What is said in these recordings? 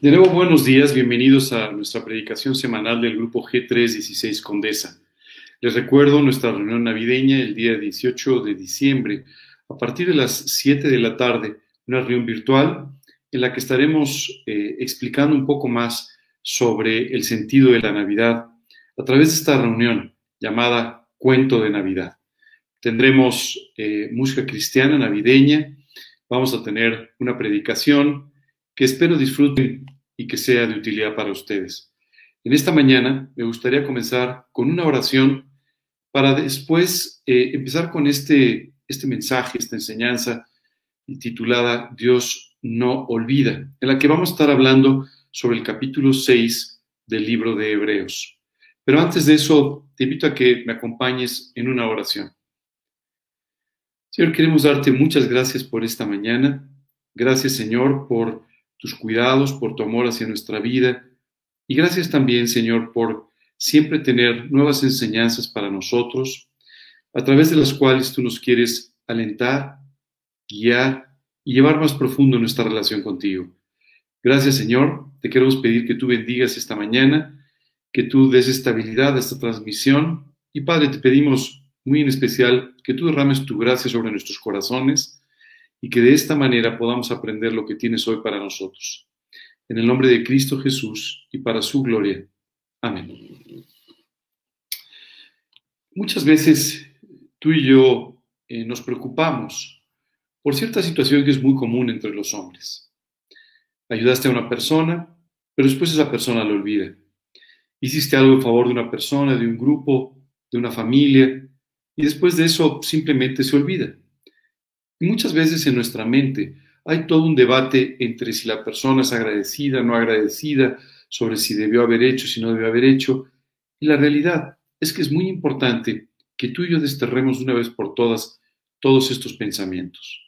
De nuevo, buenos días, bienvenidos a nuestra predicación semanal del grupo G316 Condesa. Les recuerdo nuestra reunión navideña el día 18 de diciembre, a partir de las 7 de la tarde, una reunión virtual en la que estaremos eh, explicando un poco más sobre el sentido de la Navidad a través de esta reunión llamada Cuento de Navidad. Tendremos eh, música cristiana navideña, vamos a tener una predicación, que espero disfruten y que sea de utilidad para ustedes. En esta mañana me gustaría comenzar con una oración para después eh, empezar con este, este mensaje, esta enseñanza titulada Dios no olvida, en la que vamos a estar hablando sobre el capítulo 6 del libro de Hebreos. Pero antes de eso, te invito a que me acompañes en una oración. Señor, queremos darte muchas gracias por esta mañana. Gracias, Señor, por tus cuidados, por tu amor hacia nuestra vida. Y gracias también, Señor, por siempre tener nuevas enseñanzas para nosotros, a través de las cuales tú nos quieres alentar, guiar y llevar más profundo nuestra relación contigo. Gracias, Señor. Te queremos pedir que tú bendigas esta mañana, que tú des estabilidad a esta transmisión. Y Padre, te pedimos muy en especial que tú derrames tu gracia sobre nuestros corazones y que de esta manera podamos aprender lo que tienes hoy para nosotros. En el nombre de Cristo Jesús y para su gloria. Amén. Muchas veces tú y yo eh, nos preocupamos por cierta situación que es muy común entre los hombres. Ayudaste a una persona, pero después esa persona lo olvida. Hiciste algo en favor de una persona, de un grupo, de una familia, y después de eso simplemente se olvida. Y muchas veces en nuestra mente hay todo un debate entre si la persona es agradecida, no agradecida, sobre si debió haber hecho, si no debió haber hecho. Y la realidad es que es muy importante que tú y yo desterremos una vez por todas todos estos pensamientos.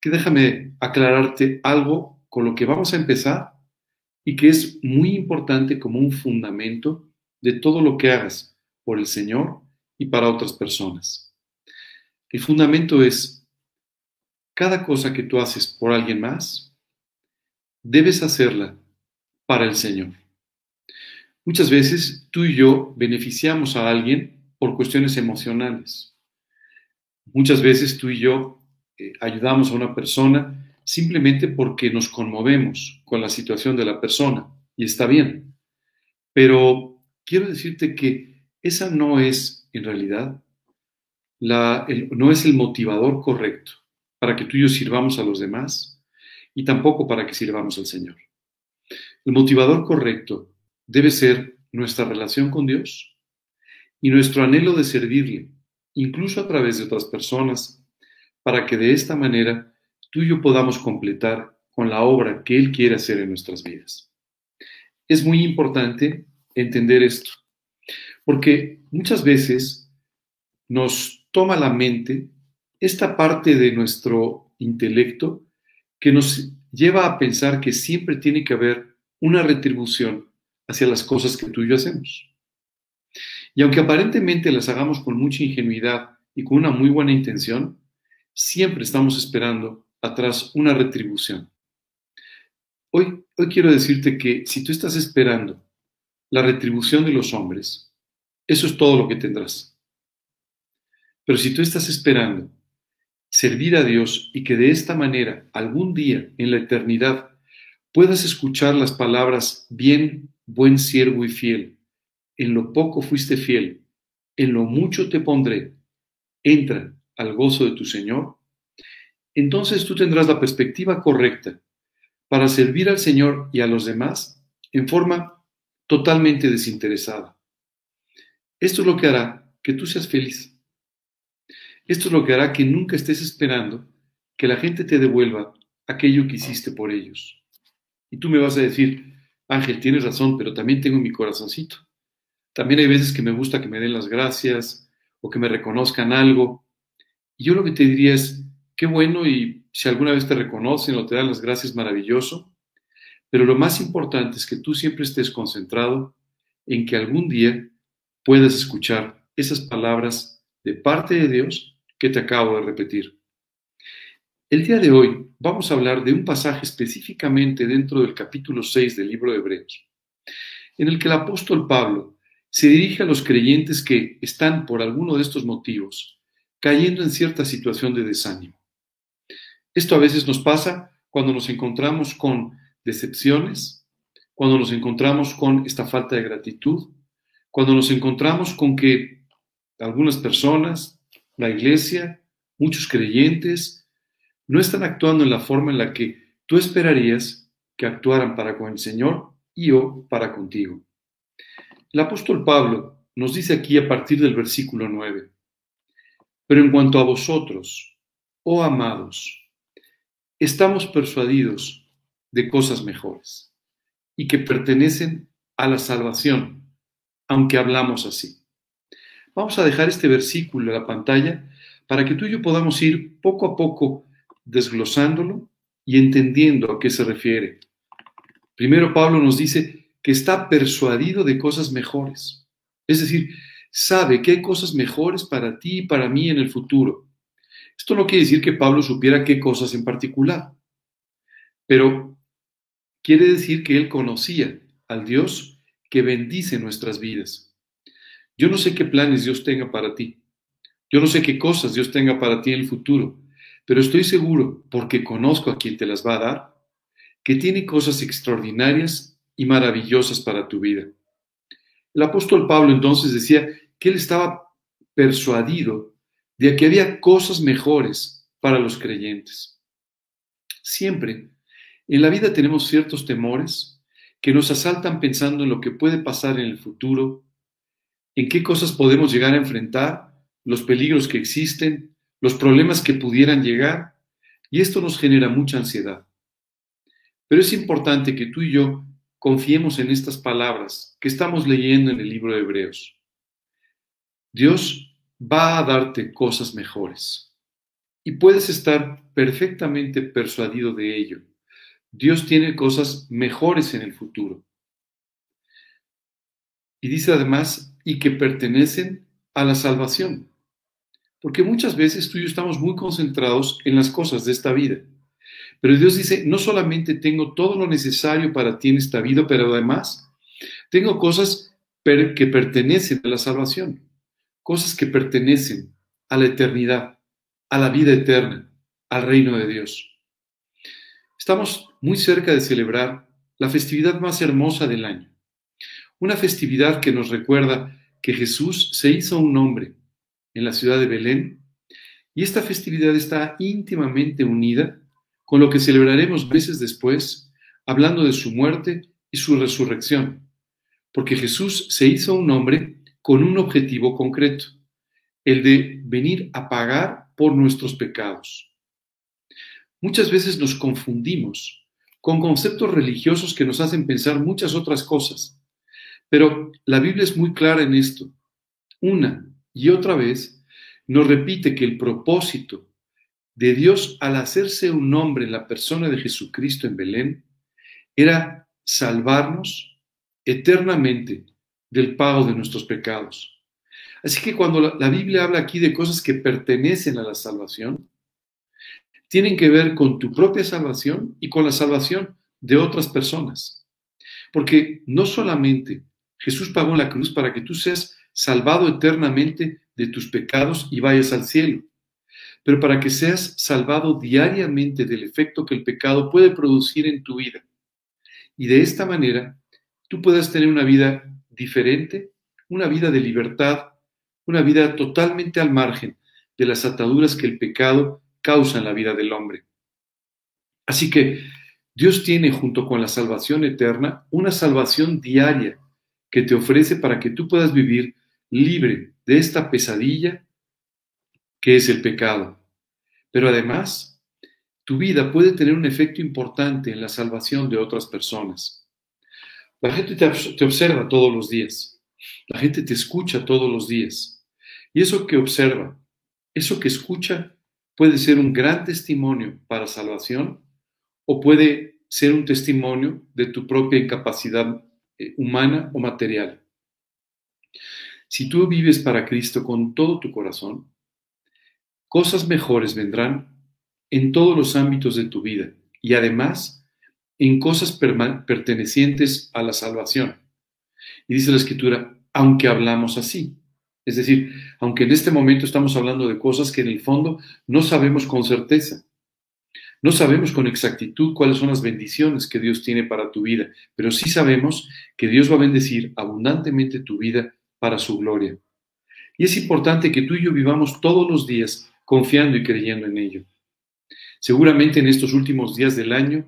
Que déjame aclararte algo con lo que vamos a empezar y que es muy importante como un fundamento de todo lo que hagas por el Señor y para otras personas. El fundamento es cada cosa que tú haces por alguien más, debes hacerla para el Señor. Muchas veces tú y yo beneficiamos a alguien por cuestiones emocionales. Muchas veces tú y yo eh, ayudamos a una persona simplemente porque nos conmovemos con la situación de la persona y está bien. Pero quiero decirte que esa no es en realidad la, no es el motivador correcto para que tú y yo sirvamos a los demás y tampoco para que sirvamos al Señor. El motivador correcto debe ser nuestra relación con Dios y nuestro anhelo de servirle, incluso a través de otras personas, para que de esta manera tú y yo podamos completar con la obra que Él quiere hacer en nuestras vidas. Es muy importante entender esto, porque muchas veces nos toma la mente esta parte de nuestro intelecto que nos lleva a pensar que siempre tiene que haber una retribución hacia las cosas que tú y yo hacemos. Y aunque aparentemente las hagamos con mucha ingenuidad y con una muy buena intención, siempre estamos esperando atrás una retribución. Hoy, hoy quiero decirte que si tú estás esperando la retribución de los hombres, eso es todo lo que tendrás. Pero si tú estás esperando servir a Dios y que de esta manera algún día en la eternidad puedas escuchar las palabras bien, buen siervo y fiel. En lo poco fuiste fiel, en lo mucho te pondré. Entra al gozo de tu Señor. Entonces tú tendrás la perspectiva correcta para servir al Señor y a los demás en forma totalmente desinteresada. Esto es lo que hará que tú seas feliz. Esto es lo que hará que nunca estés esperando que la gente te devuelva aquello que hiciste por ellos. Y tú me vas a decir, Ángel, tienes razón, pero también tengo mi corazoncito. También hay veces que me gusta que me den las gracias o que me reconozcan algo. Y yo lo que te diría es, qué bueno y si alguna vez te reconocen o te dan las gracias, maravilloso. Pero lo más importante es que tú siempre estés concentrado en que algún día puedas escuchar esas palabras de parte de Dios que te acabo de repetir. El día de hoy vamos a hablar de un pasaje específicamente dentro del capítulo 6 del libro de Hebreos, en el que el apóstol Pablo se dirige a los creyentes que están por alguno de estos motivos cayendo en cierta situación de desánimo. Esto a veces nos pasa cuando nos encontramos con decepciones, cuando nos encontramos con esta falta de gratitud, cuando nos encontramos con que algunas personas, la iglesia, muchos creyentes, no están actuando en la forma en la que tú esperarías que actuaran para con el Señor y o para contigo. El apóstol Pablo nos dice aquí a partir del versículo 9, pero en cuanto a vosotros, oh amados, estamos persuadidos de cosas mejores y que pertenecen a la salvación, aunque hablamos así. Vamos a dejar este versículo en la pantalla para que tú y yo podamos ir poco a poco desglosándolo y entendiendo a qué se refiere. Primero Pablo nos dice que está persuadido de cosas mejores. Es decir, sabe que hay cosas mejores para ti y para mí en el futuro. Esto no quiere decir que Pablo supiera qué cosas en particular, pero quiere decir que él conocía al Dios que bendice nuestras vidas. Yo no sé qué planes Dios tenga para ti. Yo no sé qué cosas Dios tenga para ti en el futuro, pero estoy seguro, porque conozco a quien te las va a dar, que tiene cosas extraordinarias y maravillosas para tu vida. El apóstol Pablo entonces decía que él estaba persuadido de que había cosas mejores para los creyentes. Siempre en la vida tenemos ciertos temores que nos asaltan pensando en lo que puede pasar en el futuro, en qué cosas podemos llegar a enfrentar, los peligros que existen, los problemas que pudieran llegar, y esto nos genera mucha ansiedad. Pero es importante que tú y yo confiemos en estas palabras que estamos leyendo en el libro de Hebreos. Dios va a darte cosas mejores y puedes estar perfectamente persuadido de ello. Dios tiene cosas mejores en el futuro. Y dice además, y que pertenecen a la salvación. Porque muchas veces tú y yo estamos muy concentrados en las cosas de esta vida. Pero Dios dice, no solamente tengo todo lo necesario para ti en esta vida, pero además tengo cosas que pertenecen a la salvación, cosas que pertenecen a la eternidad, a la vida eterna, al reino de Dios. Estamos muy cerca de celebrar la festividad más hermosa del año, una festividad que nos recuerda que Jesús se hizo un hombre en la ciudad de Belén y esta festividad está íntimamente unida con lo que celebraremos meses después, hablando de su muerte y su resurrección, porque Jesús se hizo un hombre con un objetivo concreto, el de venir a pagar por nuestros pecados. Muchas veces nos confundimos con conceptos religiosos que nos hacen pensar muchas otras cosas, pero la Biblia es muy clara en esto. Una y otra vez nos repite que el propósito de Dios al hacerse un hombre en la persona de Jesucristo en Belén era salvarnos eternamente del pago de nuestros pecados. Así que cuando la, Biblia habla aquí de cosas que pertenecen a la salvación, tienen que ver con tu propia salvación y con la salvación de otras personas. Porque no solamente Jesús pagó en la cruz para que tú seas salvado eternamente de tus pecados y vayas al cielo, pero para que seas salvado diariamente del efecto que el pecado puede producir en tu vida. Y de esta manera, tú puedas tener una vida diferente, una vida de libertad, una vida totalmente al margen de las ataduras que el pecado causa en la vida del hombre. Así que Dios tiene junto con la salvación eterna una salvación diaria que te ofrece para que tú puedas vivir libre de esta pesadilla que es el pecado. Pero además, tu vida puede tener un efecto importante en la salvación de otras personas. La gente te, observa todos los días. La gente te escucha todos los días. Y eso que observa, eso que escucha, puede ser un gran testimonio para salvación o puede ser un testimonio de tu propia incapacidad eh, humana o material. Si tú vives para Cristo con todo tu corazón, cosas mejores vendrán en todos los ámbitos de tu vida y además en cosas pertenecientes a la salvación. Y dice la escritura, aunque hablamos así. Es decir, aunque en este momento estamos hablando de cosas que en el fondo no sabemos con certeza. No sabemos con exactitud cuáles son las bendiciones que Dios tiene para tu vida, pero sí sabemos que Dios va a bendecir abundantemente tu vida para su gloria. Y es importante que tú y yo vivamos todos los días confiando y creyendo en ello. Seguramente en estos últimos días del año,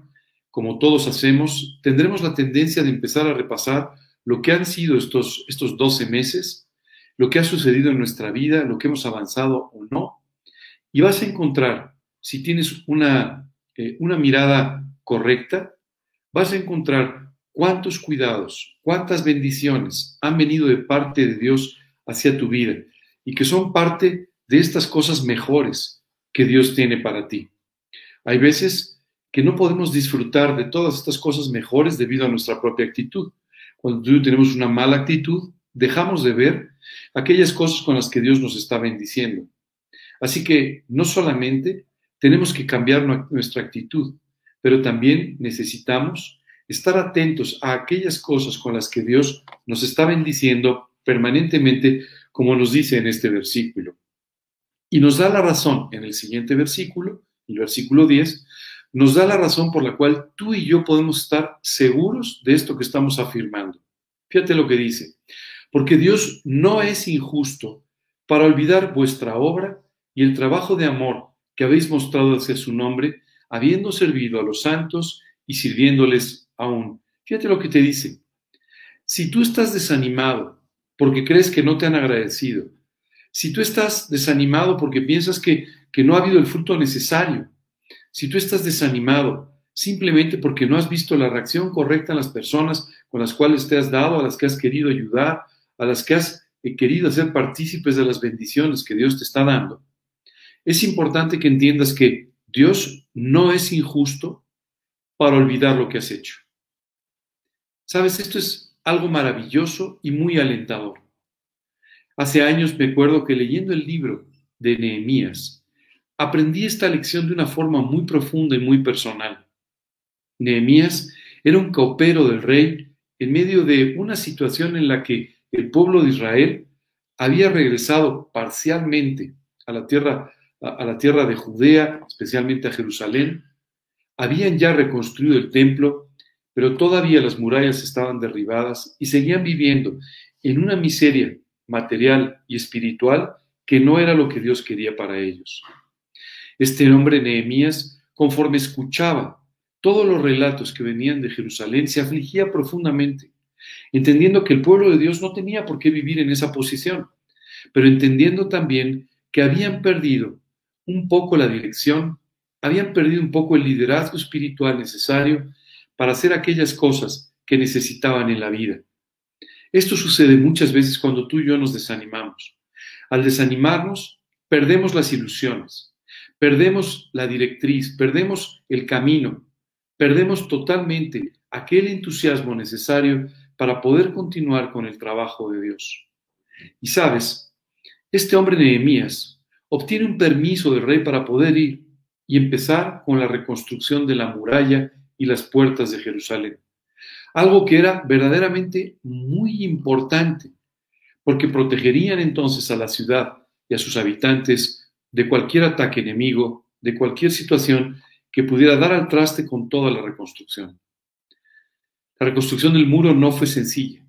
como todos hacemos, tendremos la tendencia de empezar a repasar lo que han sido estos, estos 12 meses, lo que ha sucedido en nuestra vida, lo que hemos avanzado o no, y vas a encontrar, si tienes una, eh, una mirada correcta, vas a encontrar cuántos cuidados, cuántas bendiciones han venido de parte de Dios hacia tu vida y que son parte de estas cosas mejores que Dios tiene para ti. Hay veces que no podemos disfrutar de todas estas cosas mejores debido a nuestra propia actitud. Cuando tenemos una mala actitud, dejamos de ver aquellas cosas con las que Dios nos está bendiciendo. Así que no solamente tenemos que cambiar nuestra actitud, pero también necesitamos estar atentos a aquellas cosas con las que Dios nos está bendiciendo permanentemente, como nos dice en este versículo. Y nos da la razón en el siguiente versículo, el versículo 10, nos da la razón por la cual tú y yo podemos estar seguros de esto que estamos afirmando. Fíjate lo que dice, porque Dios no es injusto para olvidar vuestra obra y el trabajo de amor que habéis mostrado hacia su nombre, habiendo servido a los santos y sirviéndoles aún. Fíjate lo que te dice. Si tú estás desanimado porque crees que no te han agradecido, si tú estás desanimado porque piensas que que no ha habido el fruto necesario, si tú estás desanimado simplemente porque no has visto la reacción correcta en las personas con las cuales te has dado, a las que has querido ayudar, a las que has eh, querido hacer partícipes de las bendiciones que Dios te está dando, es importante que entiendas que Dios no es injusto para olvidar lo que has hecho. Sabes, esto es algo maravilloso y muy alentador. Hace años me acuerdo que leyendo el libro de Nehemías, aprendí esta lección de una forma muy profunda y muy personal. Nehemías era un copero del rey en medio de una situación en la que el pueblo de Israel había regresado parcialmente a la tierra, a la tierra de Judea, especialmente a Jerusalén. Habían ya reconstruido el templo, pero todavía las murallas estaban derribadas y seguían viviendo en una miseria material y espiritual que no era lo que Dios quería para ellos. Este hombre Nehemías, conforme escuchaba todos los relatos que venían de Jerusalén, se afligía profundamente, entendiendo que el pueblo de Dios no tenía por qué vivir en esa posición, pero entendiendo también que habían perdido un poco la dirección, habían perdido un poco el liderazgo espiritual necesario para hacer aquellas cosas que necesitaban en la vida. Esto sucede muchas veces cuando tú y yo nos desanimamos. Al desanimarnos, perdemos las ilusiones, perdemos la directriz, perdemos el camino, perdemos totalmente aquel entusiasmo necesario para poder continuar con el trabajo de Dios. Y sabes, este hombre Nehemías obtiene un permiso del rey para poder ir y empezar con la reconstrucción de la muralla y las puertas de Jerusalén. Algo que era verdaderamente muy importante, porque protegerían entonces a la ciudad y a sus habitantes de cualquier ataque enemigo, de cualquier situación que pudiera dar al traste con toda la reconstrucción. La reconstrucción del muro no fue sencilla.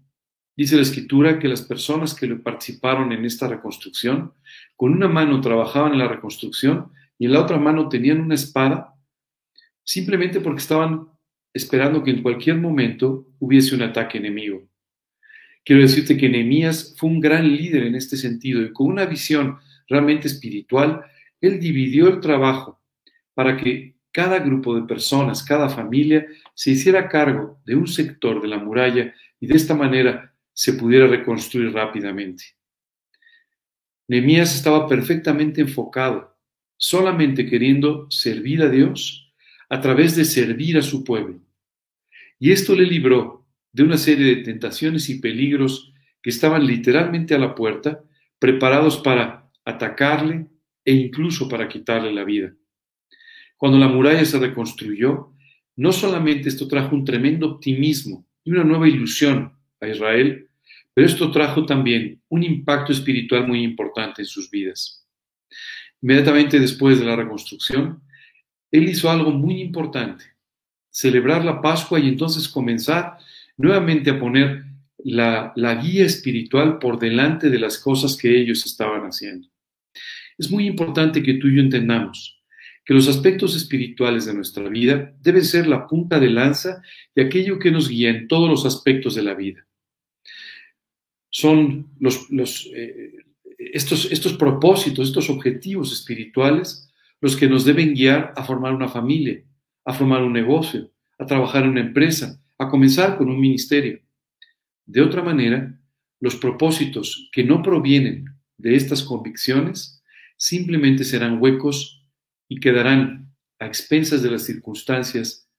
Dice la escritura que las personas que participaron en esta reconstrucción, con una mano trabajaban en la reconstrucción y en la otra mano tenían una espada, simplemente porque estaban esperando que en cualquier momento hubiese un ataque enemigo. Quiero decirte que Nehemías fue un gran líder en este sentido y con una visión realmente espiritual, Él dividió el trabajo para que cada grupo de personas, cada familia, se hiciera cargo de un sector de la muralla y de esta manera se pudiera reconstruir rápidamente. Nehemías estaba perfectamente enfocado, solamente queriendo servir a Dios a través de servir a su pueblo. Y esto le libró de una serie de tentaciones y peligros que estaban literalmente a la puerta, preparados para atacarle e incluso para quitarle la vida. cuando la muralla se reconstruyó, no solamente esto trajo un tremendo optimismo y una nueva ilusión a Israel, pero esto trajo también un impacto espiritual muy importante en sus vidas. Inmediatamente después de la reconstrucción, él hizo algo muy importante, celebrar la Pascua y entonces comenzar nuevamente a poner la, la, guía espiritual por delante de las cosas que ellos estaban haciendo. Es muy importante que tú y yo entendamos que los aspectos espirituales de nuestra vida deben ser la punta de lanza de aquello que nos guía en todos los aspectos de la vida. Son los, eh, estos, estos propósitos, estos objetivos espirituales los que nos deben guiar a formar una familia, a formar un negocio, a trabajar en una empresa, a comenzar con un ministerio. De otra manera, los propósitos que no provienen de estas convicciones simplemente serán huecos y quedarán a expensas de las circunstancias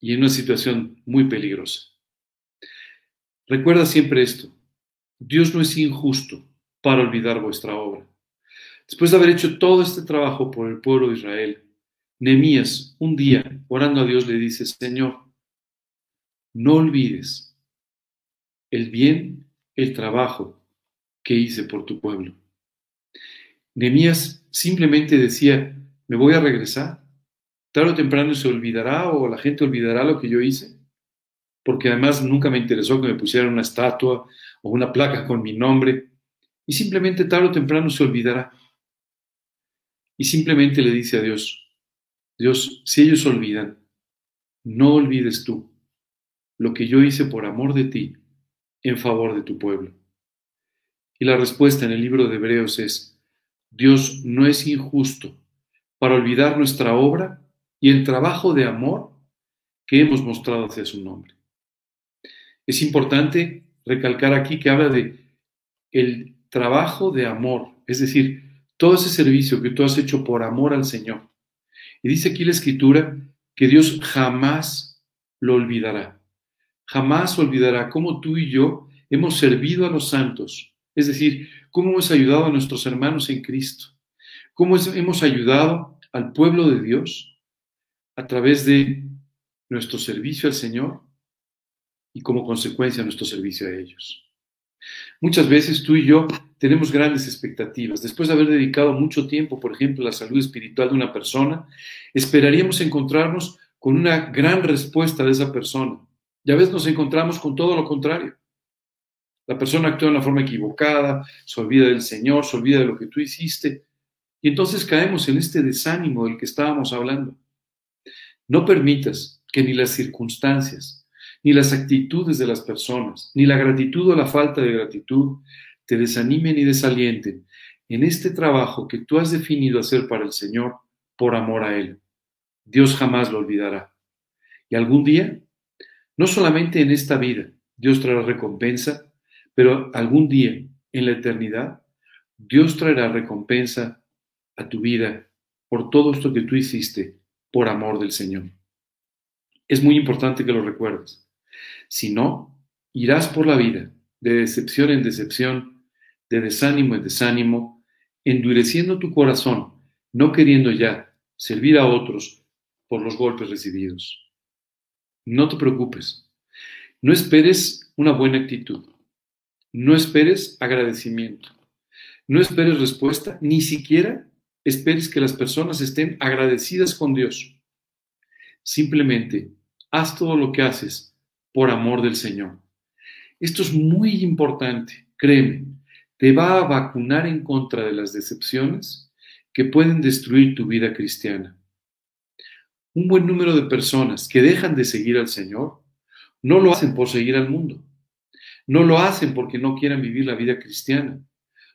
y en una situación muy peligrosa. Recuerda siempre esto, Dios no es injusto para olvidar vuestra obra. Después de haber hecho todo este trabajo por el pueblo de Israel, Nehemías, un día, orando a Dios, le dice, Señor, no olvides el bien, el trabajo que hice por tu pueblo. Nehemías simplemente decía, me voy a regresar. Tarde o temprano se olvidará o la gente olvidará lo que yo hice. Porque además nunca me interesó que me pusieran una estatua o una placa con mi nombre. Y simplemente tarde o temprano se olvidará. Y simplemente le dice a Dios, Dios, si ellos olvidan, no olvides tú lo que yo hice por amor de ti en favor de tu pueblo. Y la respuesta en el libro de Hebreos es, Dios no es injusto para olvidar nuestra obra y el trabajo de amor que hemos mostrado hacia su nombre. Es importante recalcar aquí que habla de el trabajo de amor, es decir, todo ese servicio que tú has hecho por amor al Señor. Y dice aquí la escritura que Dios jamás lo olvidará. Jamás olvidará cómo tú y yo hemos servido a los santos, es decir, cómo hemos ayudado a nuestros hermanos en Cristo, cómo hemos ayudado al pueblo de Dios a través de nuestro servicio al Señor y como consecuencia nuestro servicio a ellos. Muchas veces tú y yo tenemos grandes expectativas. Después de haber dedicado mucho tiempo, por ejemplo, a la salud espiritual de una persona, esperaríamos encontrarnos con una gran respuesta de esa persona. Y a veces nos encontramos con todo lo contrario. La persona actúa de una forma equivocada, se olvida del Señor, se olvida de lo que tú hiciste. Y entonces caemos en este desánimo del que estábamos hablando. No permitas que ni las circunstancias, ni las actitudes de las personas, ni la gratitud o la falta de gratitud te desanimen y desalienten en este trabajo que tú has definido hacer para el Señor por amor a Él. Dios jamás lo olvidará. Y algún día, no solamente en esta vida, Dios traerá recompensa, pero algún día, en la eternidad, Dios traerá recompensa a tu vida por todo esto que tú hiciste por amor del Señor. Es muy importante que lo recuerdes. Si no, irás por la vida de decepción en decepción, de desánimo en desánimo, endureciendo tu corazón, no queriendo ya servir a otros por los golpes recibidos. No te preocupes. No esperes una buena actitud. No esperes agradecimiento. No esperes respuesta, ni siquiera esperes que las personas estén agradecidas con Dios. Simplemente haz todo lo que haces por amor del Señor. Esto es muy importante, créeme, te va a vacunar en contra de las decepciones que pueden destruir tu vida cristiana. Un buen número de personas que dejan de seguir al Señor no lo hacen por seguir al mundo no lo hacen porque no quieran vivir la vida cristiana.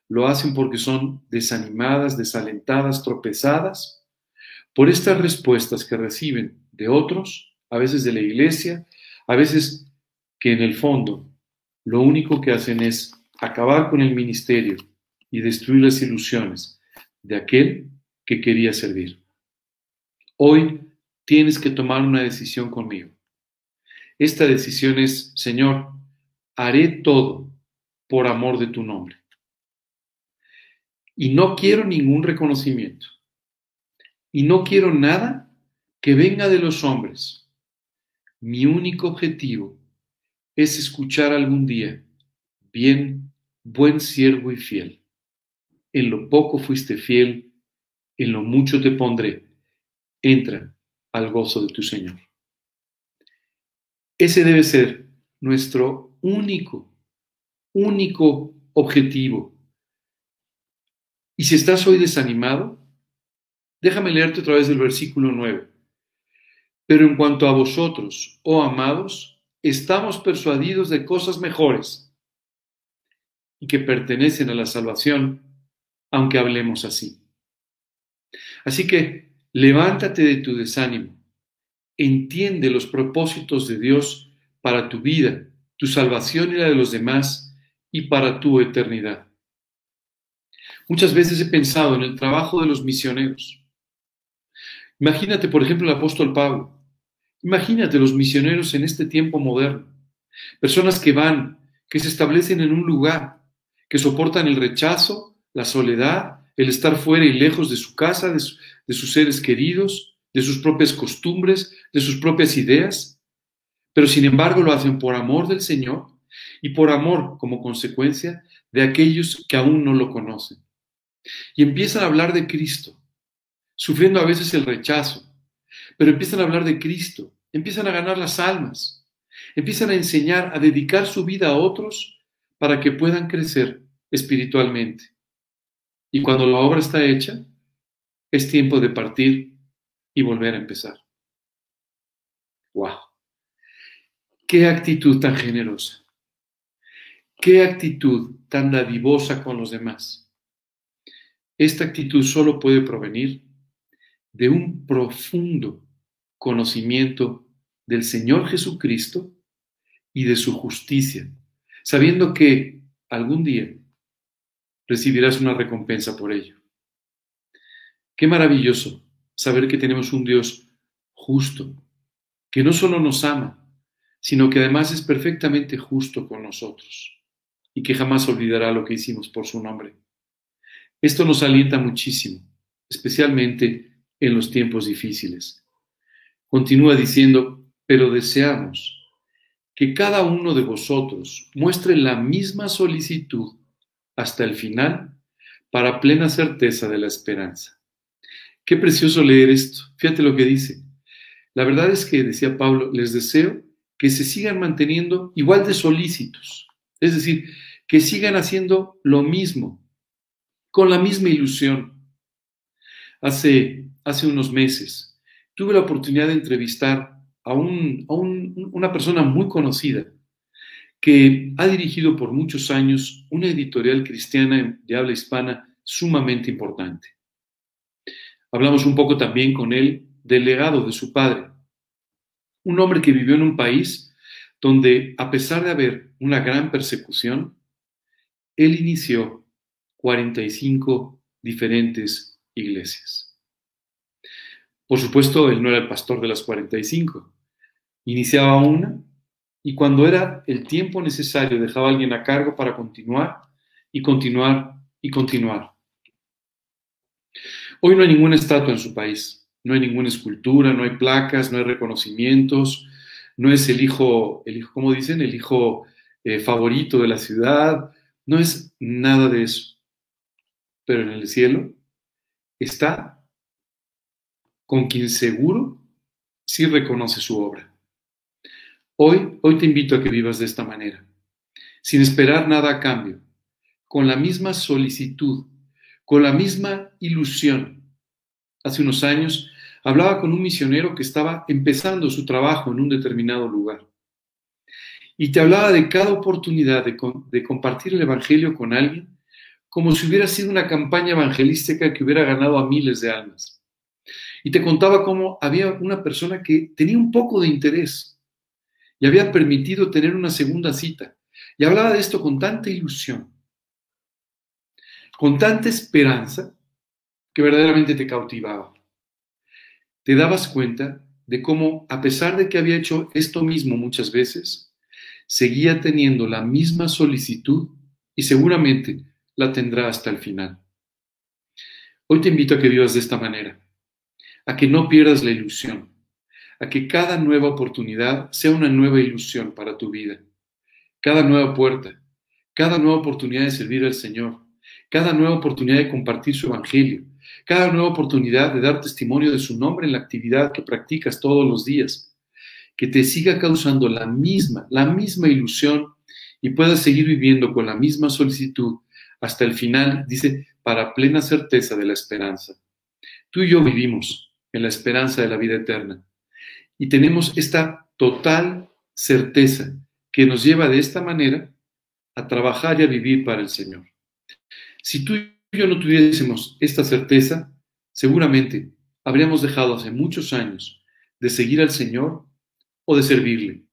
Lo hacen porque son desanimadas, desalentadas, tropezadas por estas respuestas que reciben de otros, a veces de la iglesia, a veces que en el fondo lo único que hacen es acabar con el ministerio y destruir las ilusiones de aquel que quería servir. Hoy tienes que tomar una decisión conmigo. Esta decisión es, Señor, haré todo por amor de tu nombre. Y no quiero ningún reconocimiento. y no quiero nada que venga de los hombres. Mi único objetivo es escuchar algún día, bien, buen siervo y fiel. En lo poco fuiste fiel, en lo mucho te pondré. Entra al gozo de tu Señor. Ese debe ser nuestro único, único objetivo. Y si estás hoy desanimado, déjame leerte otra vez el versículo 9. Pero en cuanto a vosotros, oh amados, estamos persuadidos de cosas mejores y que pertenecen a la salvación, aunque hablemos así. Así que levántate de tu desánimo, entiende los propósitos de Dios para tu vida, tu salvación y la de los demás, y para tu eternidad. Muchas veces he pensado en el trabajo de los misioneros. Imagínate, por ejemplo, el apóstol Pablo. Imagínate los misioneros en este tiempo moderno. Personas que van, que se establecen en un lugar, que soportan el rechazo, la soledad, el estar fuera y lejos de su casa, de, sus seres queridos, de sus propias costumbres, de sus propias ideas, pero sin embargo lo hacen por amor del Señor y por amor como consecuencia de aquellos que aún no lo conocen. Y empiezan a hablar de Cristo, sufriendo a veces el rechazo, pero empiezan a hablar de Cristo, empiezan a ganar las almas, empiezan a enseñar, a dedicar su vida a otros para que puedan crecer espiritualmente. Y cuando la obra está hecha, es tiempo de partir y volver a empezar. ¡Wow! ¡Qué actitud tan generosa! ¡Qué actitud tan dadivosa con los demás! Esta actitud solo puede provenir de un profundo conocimiento del Señor Jesucristo y de su justicia, sabiendo que algún día recibirás una recompensa por ello. Qué maravilloso saber que tenemos un Dios justo, que no solo nos ama, sino que además es perfectamente justo con nosotros y que jamás olvidará lo que hicimos por su nombre. Esto nos alienta muchísimo, especialmente en los tiempos difíciles. Continúa diciendo, pero deseamos que cada uno de vosotros muestre la misma solicitud hasta el final para plena certeza de la esperanza. Qué precioso leer esto. Fíjate lo que dice. La verdad es que, decía Pablo, les deseo que se sigan manteniendo igual de solícitos. Es decir, que sigan haciendo lo mismo, con la misma ilusión. Hace, hace unos meses tuve la oportunidad de entrevistar a, un, a una persona muy conocida que ha dirigido por muchos años una editorial cristiana de habla hispana sumamente importante. Hablamos un poco también con él del legado de su padre, un hombre que vivió en un país donde, a pesar de haber una gran persecución, él inició 45 diferentes iglesias. Por supuesto, él no era el pastor de las 45. Iniciaba una y cuando era el tiempo necesario dejaba a alguien a cargo para continuar y continuar y continuar. Hoy no hay ninguna estatua en su país, no hay ninguna escultura, no hay placas, no hay reconocimientos, no es el hijo, el hijo, ¿cómo dicen? El hijo eh, favorito de la ciudad, no es nada de eso. Pero en el cielo está con quien seguro sí reconoce su obra. Hoy, hoy te invito a que vivas de esta manera, sin esperar nada a cambio, con la misma solicitud, con la misma ilusión. Hace unos años hablaba con un misionero que estaba empezando su trabajo en un determinado lugar. Y te hablaba de cada oportunidad de, de compartir el Evangelio con alguien como si hubiera sido una campaña evangelística que hubiera ganado a miles de almas. Y te contaba cómo había una persona que tenía un poco de interés y había permitido tener una segunda cita. Y hablaba de esto con tanta ilusión, con tanta esperanza, que verdaderamente te cautivaba. Te dabas cuenta de cómo, a pesar de que había hecho esto mismo muchas veces, seguía teniendo la misma solicitud y seguramente la tendrá hasta el final. Hoy te invito a que vivas de esta manera, a que no pierdas la ilusión, a que cada nueva oportunidad sea una nueva ilusión para tu vida, cada nueva puerta, cada nueva oportunidad de servir al Señor, cada nueva oportunidad de compartir su evangelio, cada nueva oportunidad de dar testimonio de su nombre en la actividad que practicas todos los días, que te siga causando la misma, la misma ilusión y puedas seguir viviendo con la misma solicitud hasta el final, dice, para plena certeza de la esperanza. Tú y yo vivimos en la esperanza de la vida eterna y tenemos esta total certeza que nos lleva de esta manera a trabajar y a vivir para el Señor. Si tú y yo no tuviésemos esta certeza, seguramente habríamos dejado hace muchos años de seguir al Señor o de servirle.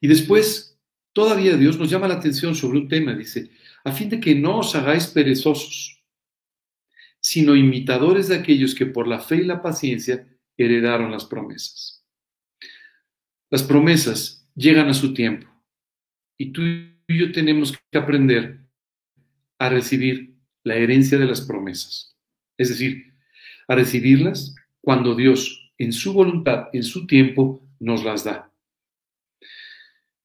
Y después, todavía Dios nos llama la atención sobre un tema, dice, a fin de que no os hagáis perezosos, sino imitadores de aquellos que por la fe y la paciencia heredaron las promesas. Las promesas llegan a su tiempo y tú y yo tenemos que aprender a recibir la herencia de las promesas. Es decir, a recibirlas cuando Dios, en su voluntad, en su tiempo, nos las da.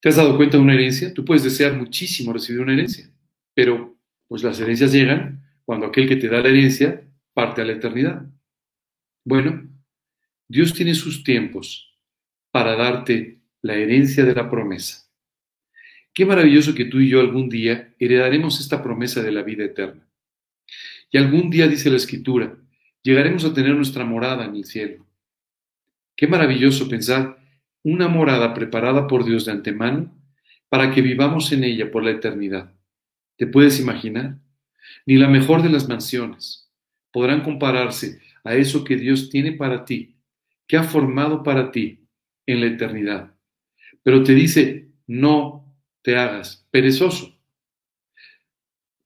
¿Te has dado cuenta de una herencia? Tú puedes desear muchísimo recibir una herencia, pero pues las herencias llegan cuando aquel que te da la herencia parte a la eternidad. Bueno, Dios tiene sus tiempos para darte la herencia de la promesa. Qué maravilloso que tú y yo algún día heredaremos esta promesa de la vida eterna. Y algún día, dice la Escritura, llegaremos a tener nuestra morada en el cielo. Qué maravilloso pensar una morada preparada por Dios de antemano para que vivamos en ella por la eternidad. ¿Te puedes imaginar? Ni la mejor de las mansiones podrán compararse a eso que Dios tiene para ti, que ha formado para ti en la eternidad. Pero te dice, no te hagas perezoso.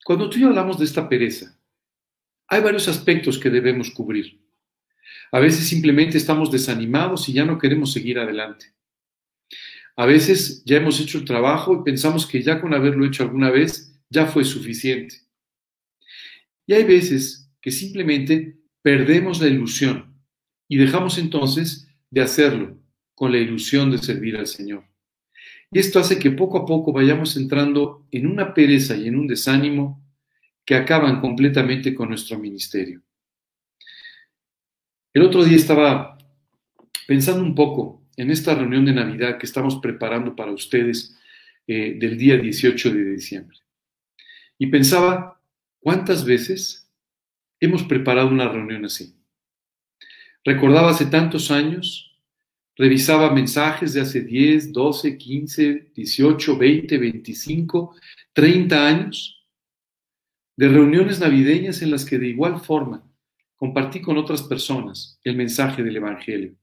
Cuando tú y yo hablamos de esta pereza, hay varios aspectos que debemos cubrir. A veces simplemente estamos desanimados y ya no queremos seguir adelante. A veces ya hemos hecho el trabajo y pensamos que ya con haberlo hecho alguna vez ya fue suficiente. Y hay veces que simplemente perdemos la ilusión y dejamos entonces de hacerlo con la ilusión de servir al Señor. Y esto hace que poco a poco vayamos entrando en una pereza y en un desánimo que acaban completamente con nuestro ministerio. El otro día estaba pensando un poco en esta reunión de Navidad que estamos preparando para ustedes eh, del día 18 de diciembre. Y pensaba, ¿cuántas veces hemos preparado una reunión así? Recordaba hace tantos años revisaba mensajes de hace 10, 12, 15, 18, 20, 25, 30 años, de reuniones navideñas en las que de igual forma compartí con otras personas el mensaje del Evangelio.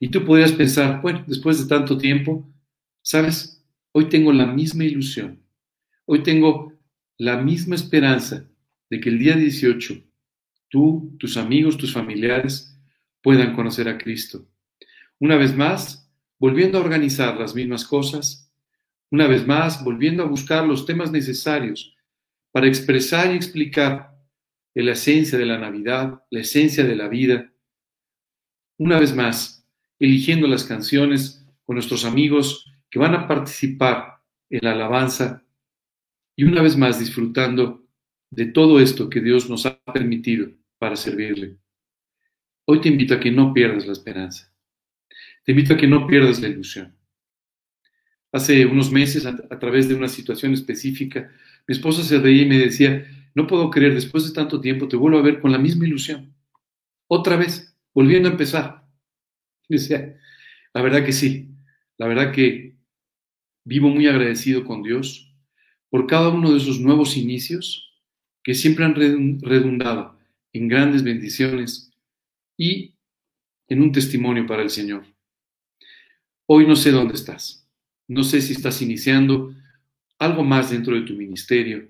Y tú podrías pensar, bueno, después de tanto tiempo, ¿sabes? Hoy tengo la misma ilusión, hoy tengo la misma esperanza de que el día 18 tú, tus amigos, tus familiares puedan conocer a Cristo una vez más, volviendo a organizar las mismas cosas, una vez más, volviendo a buscar los temas necesarios para expresar y explicar la esencia de la Navidad, la esencia de la vida. Una vez más, eligiendo las canciones con nuestros amigos que van a participar en la alabanza y una vez más disfrutando de todo esto que Dios nos ha permitido para servirle. Hoy te invito a que no pierdas la esperanza te invito a que no pierdas la ilusión. Hace unos meses, a, través de una situación específica, mi esposa se reía y me decía, no puedo creer, después de tanto tiempo te vuelvo a ver con la misma ilusión. Otra vez, volviendo a empezar. Decía, la verdad que sí, la verdad que vivo muy agradecido con Dios por cada uno de esos nuevos inicios que siempre han redundado en grandes bendiciones y en un testimonio para el Señor. Hoy no sé dónde estás. No sé si estás iniciando algo más dentro de tu ministerio.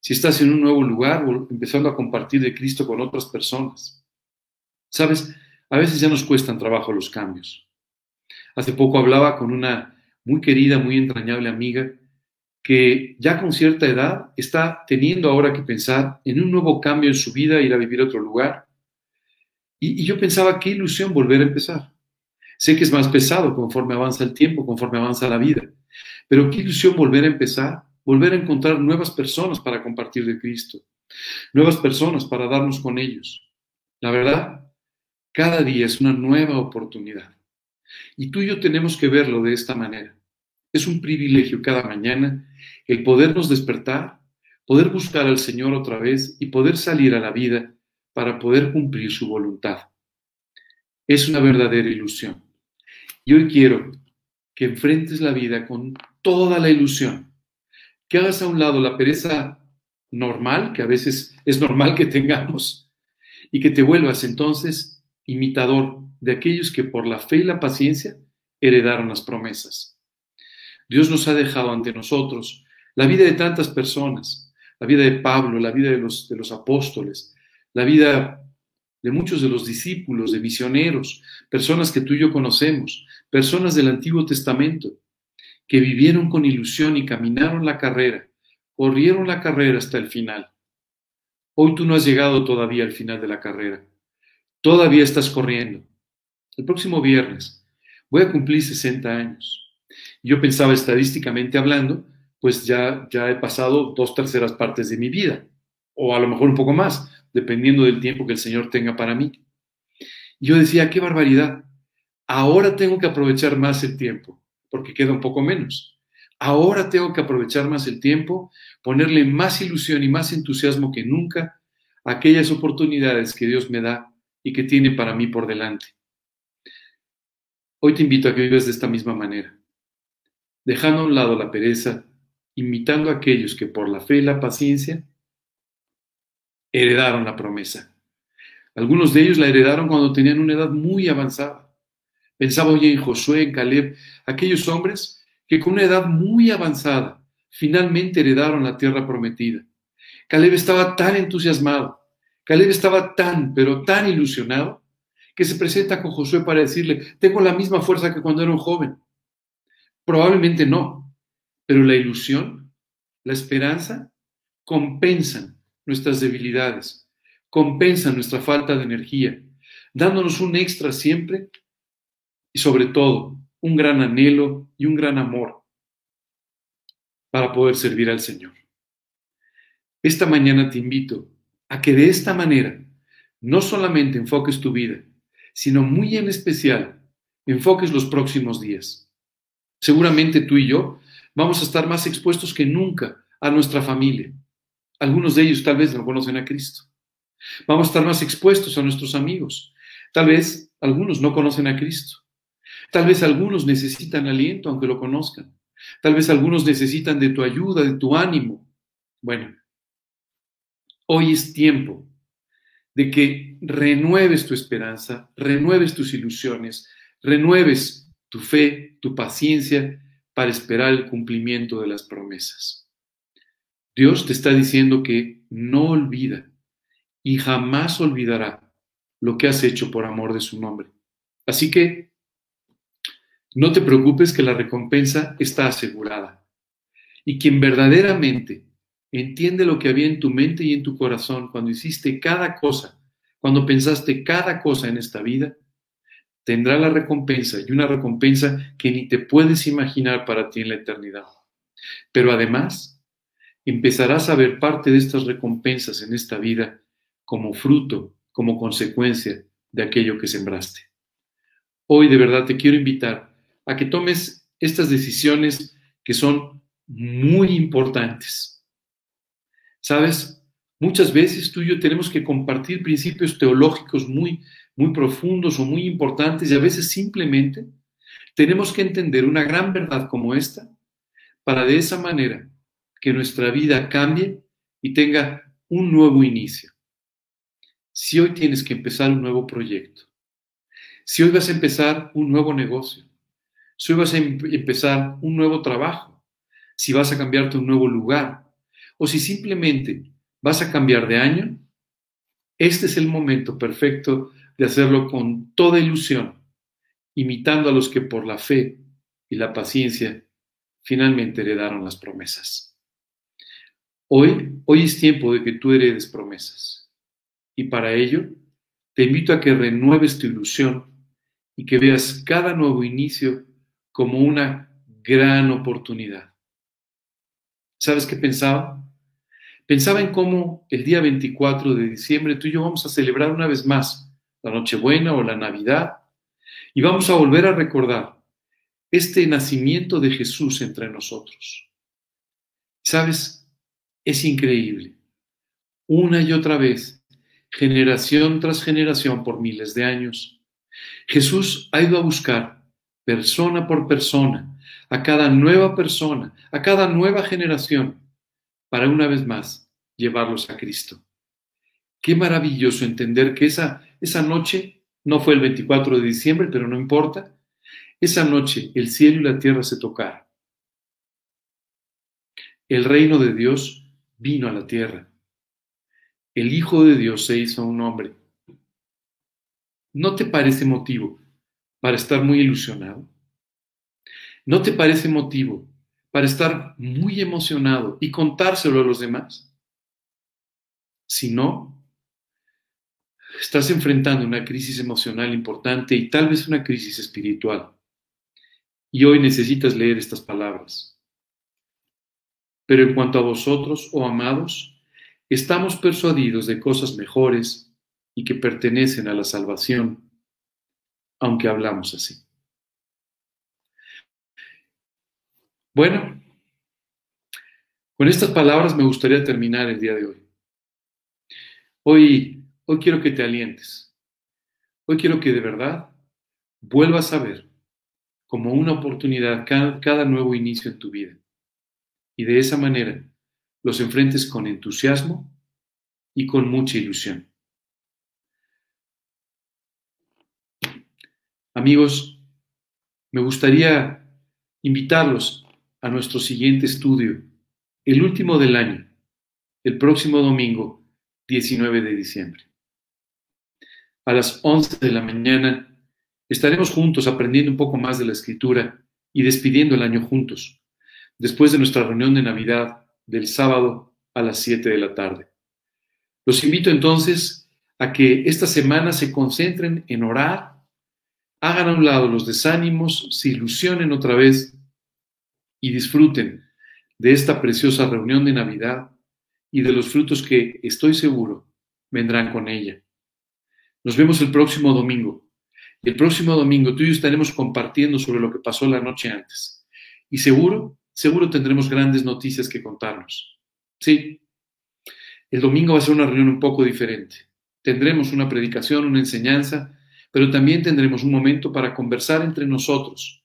Si estás en un nuevo lugar o empezando a compartir de Cristo con otras personas. Sabes, a veces ya nos cuestan trabajo los cambios. Hace poco hablaba con una muy querida, muy entrañable amiga que ya con cierta edad está teniendo ahora que pensar en un nuevo cambio en su vida, ir a vivir a otro lugar. Y, y yo pensaba, qué ilusión volver a empezar. Sé que es más pesado conforme avanza el tiempo, conforme avanza la vida, pero qué ilusión volver a empezar, volver a encontrar nuevas personas para compartir de Cristo, nuevas personas para darnos con ellos. La verdad, cada día es una nueva oportunidad. Y tú y yo tenemos que verlo de esta manera. Es un privilegio cada mañana el podernos despertar, poder buscar al Señor otra vez y poder salir a la vida para poder cumplir su voluntad. Es una verdadera ilusión. Y hoy quiero que enfrentes la vida con toda la ilusión, que hagas a un lado la pereza normal, que a veces es normal que tengamos, y que te vuelvas entonces imitador de aquellos que por la fe y la paciencia heredaron las promesas. Dios nos ha dejado ante nosotros la vida de tantas personas, la vida de Pablo, la vida de los, de los apóstoles, la vida de muchos de los discípulos, de misioneros, personas que tú y yo conocemos, personas del Antiguo Testamento, que vivieron con ilusión y caminaron la carrera, corrieron la carrera hasta el final. Hoy tú no has llegado todavía al final de la carrera. Todavía estás corriendo. El próximo viernes voy a cumplir 60 años. Yo pensaba estadísticamente hablando, pues ya, ya he pasado dos terceras partes de mi vida, o a lo mejor un poco más, dependiendo del tiempo que el Señor tenga para mí. yo decía, qué barbaridad. Ahora tengo que aprovechar más el tiempo, porque queda un poco menos. Ahora tengo que aprovechar más el tiempo, ponerle más ilusión y más entusiasmo que nunca a aquellas oportunidades que Dios me da y que tiene para mí por delante. Hoy te invito a que vivas de esta misma manera, dejando a un lado la pereza, imitando a aquellos que por la fe y la paciencia heredaron la promesa. Algunos de ellos la heredaron cuando tenían una edad muy avanzada. Pensaba hoy en Josué, en Caleb, aquellos hombres que con una edad muy avanzada finalmente heredaron la tierra prometida. Caleb estaba tan entusiasmado, Caleb estaba tan, pero tan ilusionado, que se presenta con Josué para decirle, tengo la misma fuerza que cuando era un joven. Probablemente no, pero la ilusión, la esperanza, compensan nuestras debilidades, compensan nuestra falta de energía, dándonos un extra siempre y sobre todo un gran anhelo y un gran amor para poder servir al Señor. Esta mañana te invito a que de esta manera no solamente enfoques tu vida, sino muy en especial enfoques los próximos días. Seguramente tú y yo vamos a estar más expuestos que nunca a nuestra familia, algunos de ellos tal vez no conocen a Cristo. Vamos a estar más expuestos a nuestros amigos. Tal vez algunos no conocen a Cristo. Tal vez algunos necesitan aliento aunque lo conozcan. Tal vez algunos necesitan de tu ayuda, de tu ánimo. Bueno, hoy es tiempo de que renueves tu esperanza, renueves tus ilusiones, renueves tu fe, tu paciencia para esperar el cumplimiento de las promesas. Dios te está diciendo que no olvida y jamás olvidará lo que has hecho por amor de su nombre. Así que no te preocupes que la recompensa está asegurada. Y quien verdaderamente entiende lo que había en tu mente y en tu corazón cuando hiciste cada cosa, cuando pensaste cada cosa en esta vida, tendrá la recompensa y una recompensa que ni te puedes imaginar para ti en la eternidad. Pero además, empezarás a ver parte de estas recompensas en esta vida como fruto, como consecuencia de aquello que sembraste. Hoy de verdad te quiero invitar a que tomes estas decisiones que son muy importantes. ¿Sabes? Muchas veces tú y yo tenemos que compartir principios teológicos muy, muy profundos o muy importantes y a veces simplemente tenemos que entender una gran verdad como esta para de esa manera que nuestra vida cambie y tenga un nuevo inicio. Si hoy tienes que empezar un nuevo proyecto, si hoy vas a empezar un nuevo negocio, si hoy vas a em-, empezar un nuevo trabajo, si vas a cambiarte un nuevo lugar, o si simplemente vas a cambiar de año, este es el momento perfecto de hacerlo con toda ilusión, imitando a los que por la fe y la paciencia finalmente heredaron las promesas. Hoy, hoy es tiempo de que tú heredes promesas. Y para ello, te invito a que renueves tu ilusión y que veas cada nuevo inicio como una gran oportunidad. ¿Sabes qué pensaba? Pensaba en cómo el día 24 de diciembre tú y yo vamos a celebrar una vez más la Nochebuena o la Navidad y vamos a volver a recordar este nacimiento de Jesús entre nosotros. ¿Sabes? Es increíble. Una y otra vez, generación tras generación por miles de años, Jesús ha ido a buscar persona por persona, a cada nueva persona, a cada nueva generación, para una vez más llevarlos a Cristo. Qué maravilloso entender que esa, esa noche no fue el 24 de diciembre, pero no importa. Esa noche el cielo y la tierra se tocaron. El reino de Dios vino a la tierra. El Hijo de Dios se hizo un hombre. ¿No te parece motivo para estar muy ilusionado? ¿No te parece motivo para estar muy emocionado y contárselo a los demás? Si no, estás enfrentando una crisis emocional importante y tal vez una crisis espiritual. Y hoy necesitas leer estas palabras. Pero en cuanto a vosotros, oh amados, estamos persuadidos de cosas mejores y que pertenecen a la salvación, aunque hablamos así. Bueno, con estas palabras me gustaría terminar el día de hoy. Hoy Hoy quiero que te alientes. Hoy quiero que de verdad vuelvas a ver como una oportunidad cada, nuevo inicio en tu vida. Y de esa manera los enfrentes con entusiasmo y con mucha ilusión. Amigos, me gustaría invitarlos a nuestro siguiente estudio, el último del año, el próximo domingo 19 de diciembre a las 11 de la mañana, estaremos juntos aprendiendo un poco más de la escritura y despidiendo el año juntos, después de nuestra reunión de Navidad del sábado a las 7 de la tarde. Los invito entonces a que esta semana se concentren en orar, hagan a un lado los desánimos, se ilusionen otra vez y disfruten de esta preciosa reunión de Navidad y de los frutos que, estoy seguro, vendrán con ella. Nos vemos el próximo domingo. El próximo domingo tú y yo estaremos compartiendo sobre lo que pasó la noche antes. Y seguro, seguro tendremos grandes noticias que contarnos. Sí, el domingo va a ser una reunión un poco diferente. Tendremos una predicación, una enseñanza, pero también tendremos un momento para conversar entre nosotros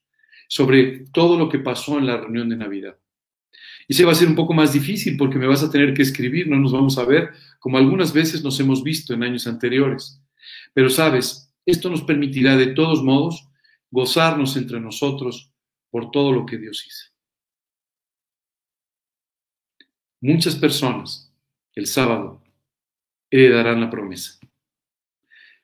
sobre todo lo que pasó en la reunión de Navidad. Y se va a ser un poco más difícil porque me vas a tener que escribir, no nos vamos a ver como algunas veces nos hemos visto en años anteriores. Pero sabes, esto nos permitirá de todos modos gozarnos entre nosotros por todo lo que Dios hizo. Muchas personas el sábado heredarán la promesa.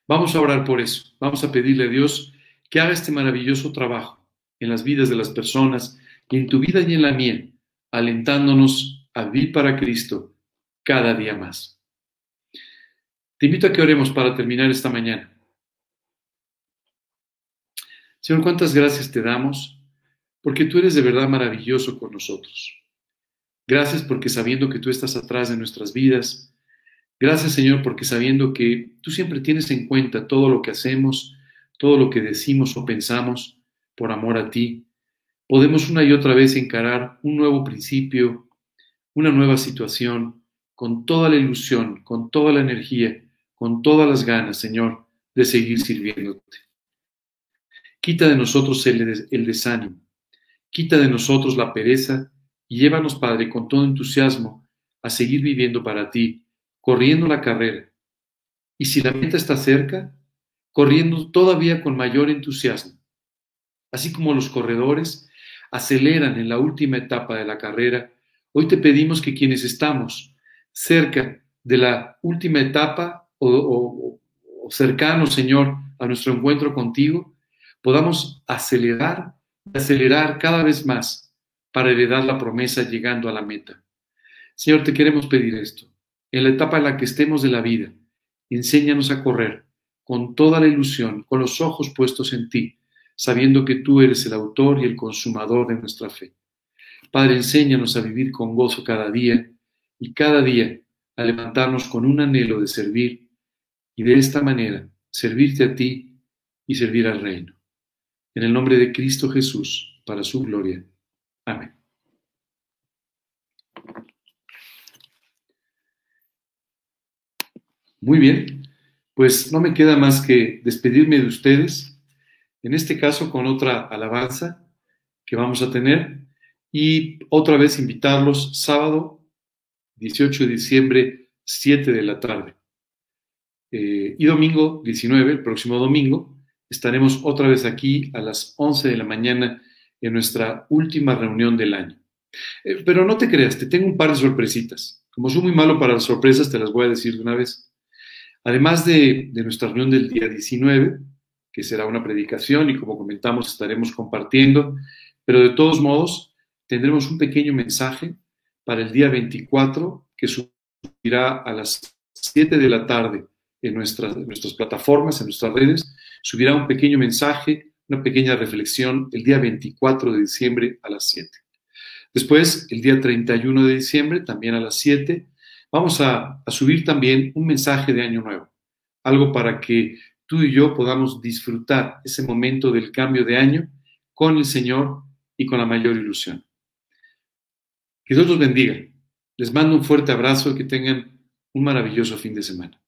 Vamos a orar por eso. Vamos a pedirle a Dios que haga este maravilloso trabajo en las vidas de las personas y en tu vida y en la mía, alentándonos a vivir para Cristo cada día más. Te invito a que oremos para terminar esta mañana. Señor, cuántas gracias te damos porque tú eres de verdad maravilloso con nosotros. Gracias porque sabiendo que tú estás atrás de nuestras vidas, gracias Señor porque sabiendo que tú siempre tienes en cuenta todo lo que hacemos, todo lo que decimos o pensamos por amor a ti, podemos una y otra vez encarar un nuevo principio, una nueva situación, con toda la ilusión, con toda la energía con todas las ganas, Señor, de seguir sirviéndote. Quita de nosotros el, el desánimo, quita de nosotros la pereza y llévanos, Padre, con todo entusiasmo a seguir viviendo para ti, corriendo la carrera. Y si la meta está cerca, corriendo todavía con mayor entusiasmo. Así como los corredores aceleran en la última etapa de la carrera, hoy te pedimos que quienes estamos cerca de la última etapa o, cercanos, Señor, a nuestro encuentro contigo, podamos acelerar, acelerar cada vez más para heredar la promesa llegando a la meta. Señor, te queremos pedir esto. En la etapa en la que estemos de la vida, enséñanos a correr con toda la ilusión, con los ojos puestos en ti, sabiendo que tú eres el autor y el consumador de nuestra fe. Padre, enséñanos a vivir con gozo cada día y cada día a levantarnos con un anhelo de servir y de esta manera servirte a ti y servir al reino. En el nombre de Cristo Jesús, para su gloria. Amén. Muy bien, pues no me queda más que despedirme de ustedes, en este caso con otra alabanza que vamos a tener y otra vez invitarlos sábado 18 de diciembre, 7 de la tarde. Eh, y domingo 19, el próximo domingo, estaremos otra vez aquí a las 11 de la mañana en nuestra última reunión del año. Eh, pero no te creas, te tengo un par de sorpresitas. Como soy muy malo para las sorpresas, te las voy a decir de una vez. Además de, de nuestra reunión del día 19, que será una predicación y como comentamos estaremos compartiendo, pero de todos modos tendremos un pequeño mensaje para el día 24 que subirá a las 7 de la tarde en nuestras, nuestras plataformas, en nuestras redes, subirá un pequeño mensaje, una pequeña reflexión el día 24 de diciembre a las 7. Después, el día 31 de diciembre, también a las 7, vamos a subir también un mensaje de Año Nuevo, algo para que tú y yo podamos disfrutar ese momento del cambio de año con el Señor y con la mayor ilusión. Que Dios los bendiga. Les mando un fuerte abrazo y que tengan un maravilloso fin de semana.